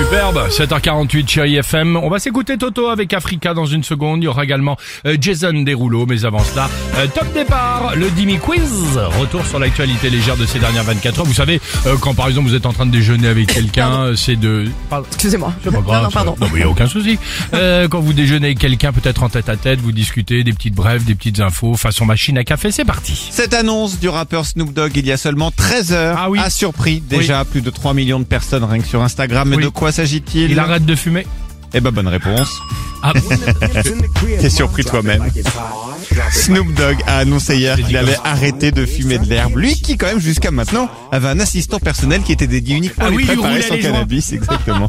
Superbe, 7h48 chérie FM. On va s'écouter Toto avec Africa dans une seconde. Il y aura également euh, Jason Derulo, mais avant cela, euh, top départ, le Dimi Quiz. Retour sur l'actualité légère de ces dernières 24 heures. Vous savez, euh, quand par exemple vous êtes en train de déjeuner avec quelqu'un, c'est de... Pardon. Excusez-moi. C'est pas grave, non, non, pardon. Non, mais y a aucun souci. Euh, quand vous déjeunez avec quelqu'un, peut-être en tête à tête, vous discutez des petites brèves, des petites infos, façon machine à café, c'est parti. Cette annonce du rappeur Snoop Dogg il y a seulement 13 heures Ah oui. a surpris déjà plus de 3 millions de personnes rien que sur Instagram. Mais Oui. de quoi s'agit-il Il arrête de fumer. Eh ben bonne réponse. Ah, T'es surpris toi-même. Snoop Dogg a annoncé hier qu'il allait arrêter de fumer de l'herbe. Lui qui quand même jusqu'à maintenant avait un assistant personnel qui était dédié uniquement Ah à lui oui, lui préparer son cannabis, exactement.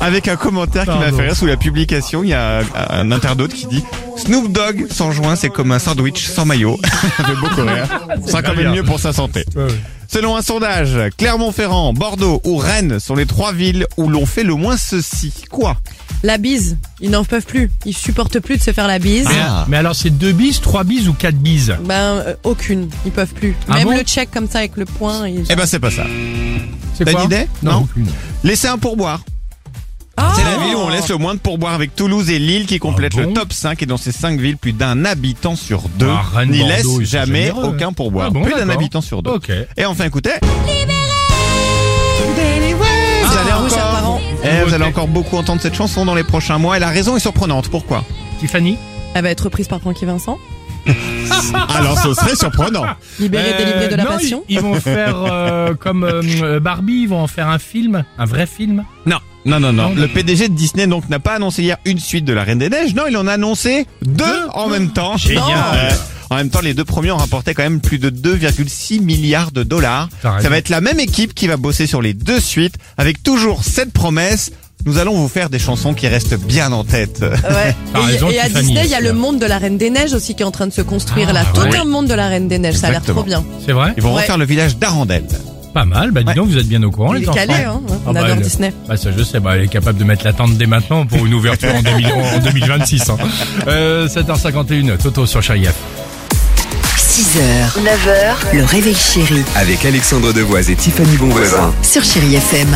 Avec un commentaire qui m'a fait rire sous la publication, il y a un internaute qui dit Snoop Dogg sans joint c'est comme un sandwich sans maillot. Ça fait beaucoup rire. Ça quand même mieux pour sa santé. Selon un sondage, Clermont-Ferrand, Bordeaux ou Rennes sont les trois villes où l'on fait le moins ceci. Quoi? La bise, ils n'en peuvent plus. Ils supportent plus de se faire la bise. mais, mais alors c'est deux bises, trois bises ou quatre bises? Ben, euh, aucune. Ils peuvent plus. Ah Même bon? le check comme ça avec le poing. ils- Eh ben c'est pas ça. C'est T'as quoi? une idée? Non. Non? aucune. Laissez un pourboire. C'est la ville où on laisse le moins de pourboire avec Toulouse et Lille qui complète Ah bon le top 5 et dans ces 5 villes, plus d'un habitant sur deux Ah, n'y laisse jamais généreux. aucun pourboire. Ah bon, plus d'un habitant sur deux. Et enfin écoutez, vous allez rouge encore, apparent. Eh, vous allez encore beaucoup entendre cette chanson dans les prochains mois et la raison est surprenante. Pourquoi? Tiffany? Elle va être reprise par Francky Vincent. Alors ce serait surprenant. Libérée, Euh, délivrée de la non, passion. Ils, ils vont faire euh, comme euh, Barbie, ils vont en faire un film, un vrai film. Non, non, non, non. Non, Le PDG de Disney donc n'a pas annoncé hier une suite de la Reine des Neiges. Non, il en a annoncé deux en même temps. Génial. Euh, en même temps, les deux premiers ont rapporté quand même plus de 2,6 milliards de dollars. Ça va être la même équipe qui va bosser sur les deux suites, avec toujours cette promesse. Nous allons vous faire des chansons qui restent bien en tête. Ouais. Et, à Disney, il y a le monde de la Reine des Neiges aussi qui est en train de se construire Ah, là. Tout ouais. un monde de la Reine des Neiges. Ça a l'air trop bien. C'est vrai Ils vont Ouais. refaire le village d'Arendelle. Pas mal, bah dis Ouais. donc, vous êtes bien au courant Il les est enfants. calé, hein. On Ah, bah, adore elle- Disney. Bah ça je sais, bah, elle est capable de mettre la tente dès maintenant pour une ouverture en, 2000 en 2026. Hein. Euh, 7h51, Toto sur Chérie F. 6h, 9h, le réveil chéri Avec Alexandre Devoise et Tiffany Bonvoisin. sur Chérie FM.